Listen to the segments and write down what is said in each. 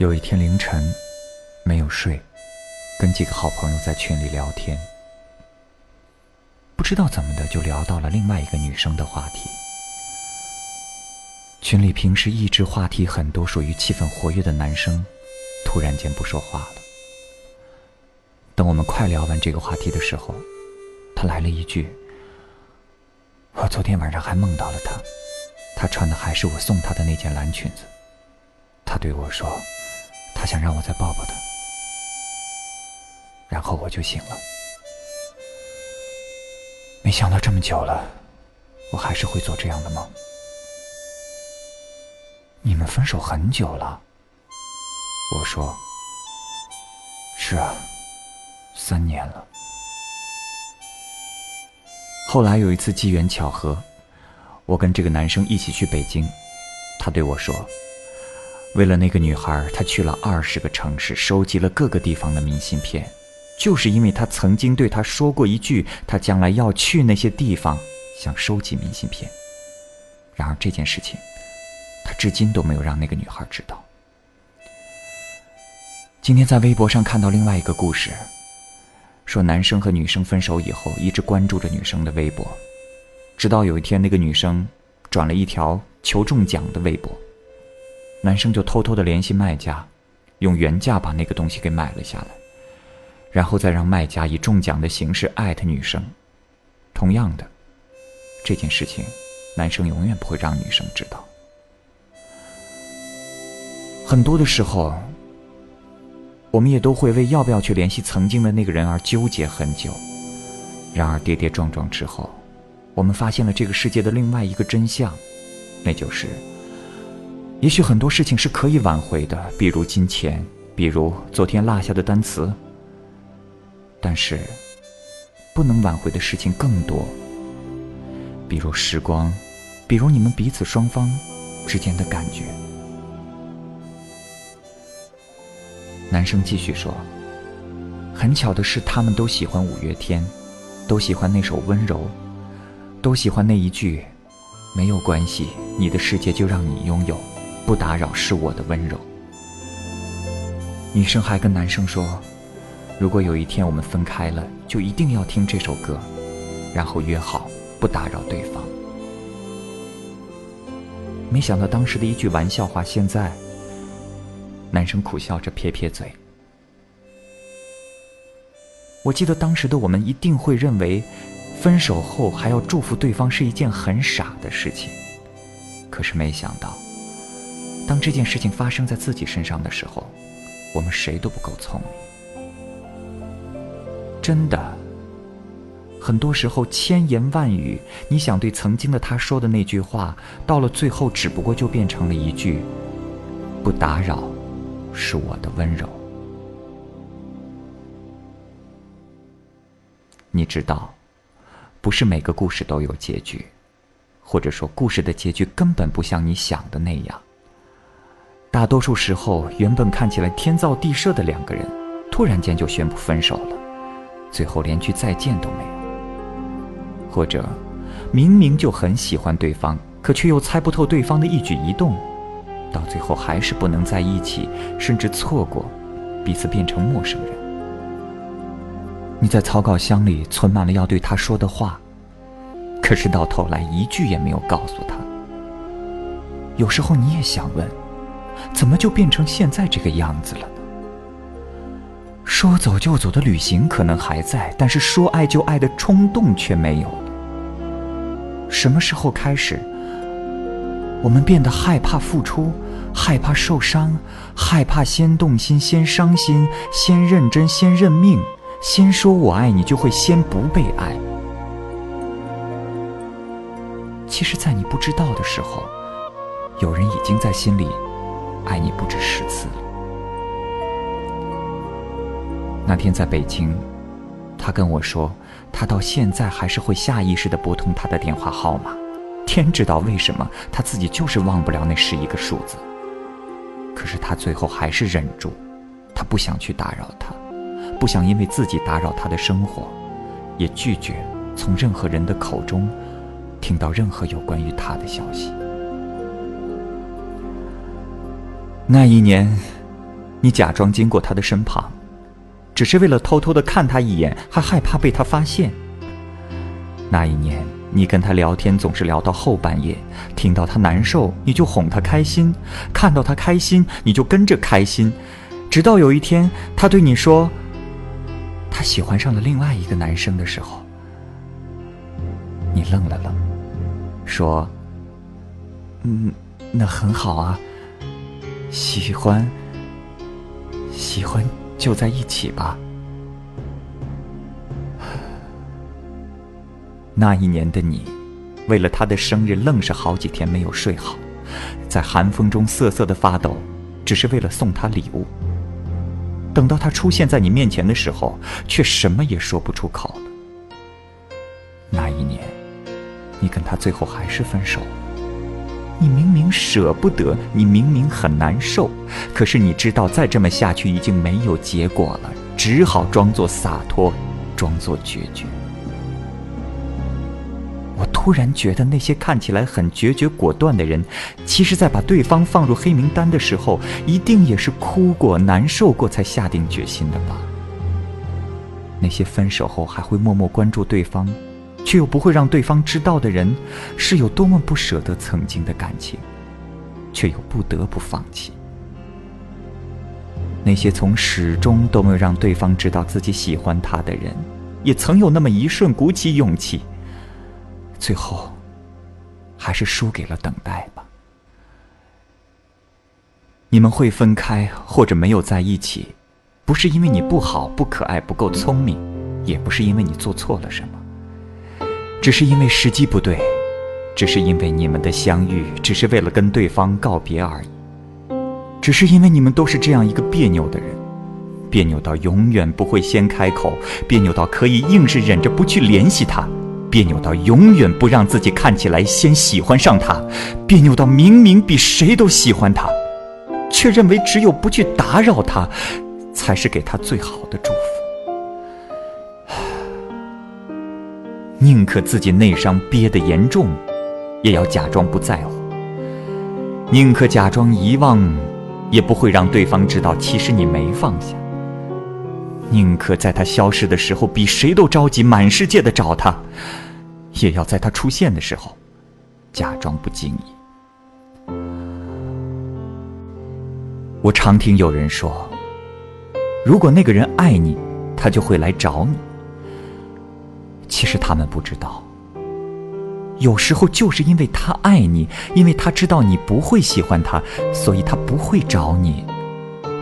有一天凌晨，没有睡，跟几个好朋友在群里聊天，不知道怎么的就聊到了另外一个女生的话题。群里平时一直话题很多、属于气氛活跃的男生，突然间不说话了。等我们快聊完这个话题的时候，他来了一句：“我昨天晚上还梦到了他，他穿的还是我送他的那件蓝裙子。他对我说，他想让我再抱抱他。然后我就醒了。没想到这么久了，我还是会做这样的梦。你们分手很久了，我说，是啊。”三年了。后来有一次机缘巧合，我跟这个男生一起去北京，他对我说：“为了那个女孩，他去了二十个城市，收集了各个地方的明信片，就是因为他曾经对她说过一句，他将来要去那些地方，想收集明信片。然而这件事情，他至今都没有让那个女孩知道。今天在微博上看到另外一个故事。”说男生和女生分手以后，一直关注着女生的微博，直到有一天那个女生转了一条求中奖的微博，男生就偷偷的联系卖家，用原价把那个东西给买了下来，然后再让卖家以中奖的形式艾特女生。同样的，这件事情，男生永远不会让女生知道。很多的时候。我们也都会为要不要去联系曾经的那个人而纠结很久，然而跌跌撞撞之后，我们发现了这个世界的另外一个真相，那就是，也许很多事情是可以挽回的，比如金钱，比如昨天落下的单词，但是，不能挽回的事情更多，比如时光，比如你们彼此双方之间的感觉。男生继续说：“很巧的是，他们都喜欢五月天，都喜欢那首《温柔》，都喜欢那一句‘没有关系，你的世界就让你拥有，不打扰是我的温柔’。”女生还跟男生说：“如果有一天我们分开了，就一定要听这首歌，然后约好不打扰对方。”没想到当时的一句玩笑话，现在。男生苦笑着撇撇嘴。我记得当时的我们一定会认为，分手后还要祝福对方是一件很傻的事情。可是没想到，当这件事情发生在自己身上的时候，我们谁都不够聪明。真的，很多时候千言万语，你想对曾经的他说的那句话，到了最后只不过就变成了一句“不打扰”。是我的温柔。你知道，不是每个故事都有结局，或者说故事的结局根本不像你想的那样。大多数时候，原本看起来天造地设的两个人，突然间就宣布分手了，最后连句再见都没有。或者，明明就很喜欢对方，可却又猜不透对方的一举一动。到最后还是不能在一起，甚至错过，彼此变成陌生人。你在草稿箱里存满了要对他说的话，可是到头来一句也没有告诉他。有时候你也想问，怎么就变成现在这个样子了？说走就走的旅行可能还在，但是说爱就爱的冲动却没有了。什么时候开始？我们变得害怕付出，害怕受伤，害怕先动心、先伤心、先认真、先认命，先说我爱你，就会先不被爱。其实，在你不知道的时候，有人已经在心里爱你不止十次了。那天在北京，他跟我说，他到现在还是会下意识的拨通他的电话号码。天知道为什么，他自己就是忘不了那十一个数字。可是他最后还是忍住，他不想去打扰他，不想因为自己打扰他的生活，也拒绝从任何人的口中听到任何有关于他的消息。那一年，你假装经过他的身旁，只是为了偷偷的看他一眼，还害怕被他发现。那一年，你跟他聊天总是聊到后半夜，听到他难受，你就哄他开心；看到他开心，你就跟着开心。直到有一天，他对你说，他喜欢上了另外一个男生的时候，你愣了愣，说：“嗯，那很好啊，喜欢，喜欢就在一起吧。”那一年的你，为了他的生日，愣是好几天没有睡好，在寒风中瑟瑟的发抖，只是为了送他礼物。等到他出现在你面前的时候，却什么也说不出口了。那一年，你跟他最后还是分手了。你明明舍不得，你明明很难受，可是你知道再这么下去已经没有结果了，只好装作洒脱，装作决绝。我突然觉得，那些看起来很决绝果断的人，其实，在把对方放入黑名单的时候，一定也是哭过、难受过才下定决心的吧。那些分手后还会默默关注对方，却又不会让对方知道的人，是有多么不舍得曾经的感情，却又不得不放弃。那些从始终都没有让对方知道自己喜欢他的人，也曾有那么一瞬鼓起勇气。最后，还是输给了等待吧。你们会分开，或者没有在一起，不是因为你不好、不可爱、不够聪明，也不是因为你做错了什么，只是因为时机不对，只是因为你们的相遇只是为了跟对方告别而已，只是因为你们都是这样一个别扭的人，别扭到永远不会先开口，别扭到可以硬是忍着不去联系他。别扭到永远不让自己看起来先喜欢上他，别扭到明明比谁都喜欢他，却认为只有不去打扰他，才是给他最好的祝福。宁可自己内伤憋得严重，也要假装不在乎；宁可假装遗忘，也不会让对方知道其实你没放下；宁可在他消失的时候比谁都着急，满世界的找他。也要在他出现的时候，假装不经意。我常听有人说，如果那个人爱你，他就会来找你。其实他们不知道，有时候就是因为他爱你，因为他知道你不会喜欢他，所以他不会找你。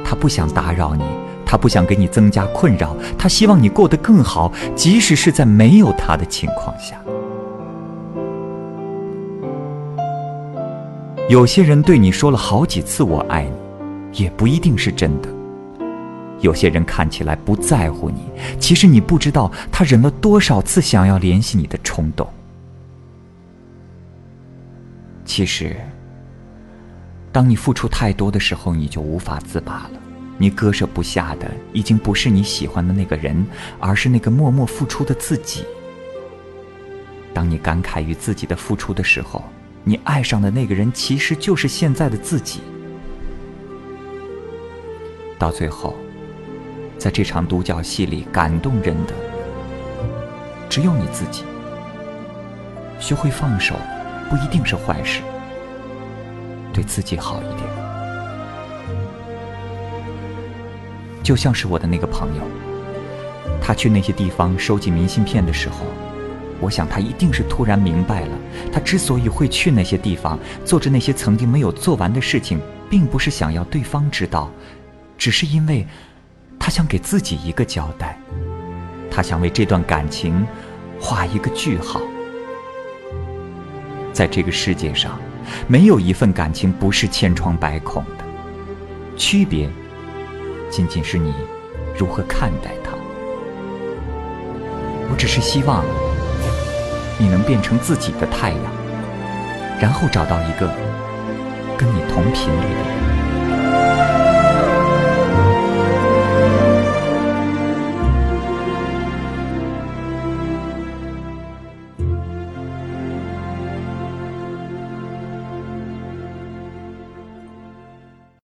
他不想打扰你，他不想给你增加困扰，他希望你过得更好，即使是在没有他的情况下。有些人对你说了好几次“我爱你”，也不一定是真的。有些人看起来不在乎你，其实你不知道他忍了多少次想要联系你的冲动。其实，当你付出太多的时候，你就无法自拔了。你割舍不下的，已经不是你喜欢的那个人，而是那个默默付出的自己。当你感慨于自己的付出的时候，你爱上的那个人，其实就是现在的自己。到最后，在这场独角戏里，感动人的只有你自己。学会放手，不一定是坏事。对自己好一点。就像是我的那个朋友，他去那些地方收集明信片的时候。我想他一定是突然明白了，他之所以会去那些地方，做着那些曾经没有做完的事情，并不是想要对方知道，只是因为，他想给自己一个交代，他想为这段感情画一个句号。在这个世界上，没有一份感情不是千疮百孔的，区别，仅仅是你如何看待它。我只是希望。你能变成自己的太阳，然后找到一个跟你同频率的人。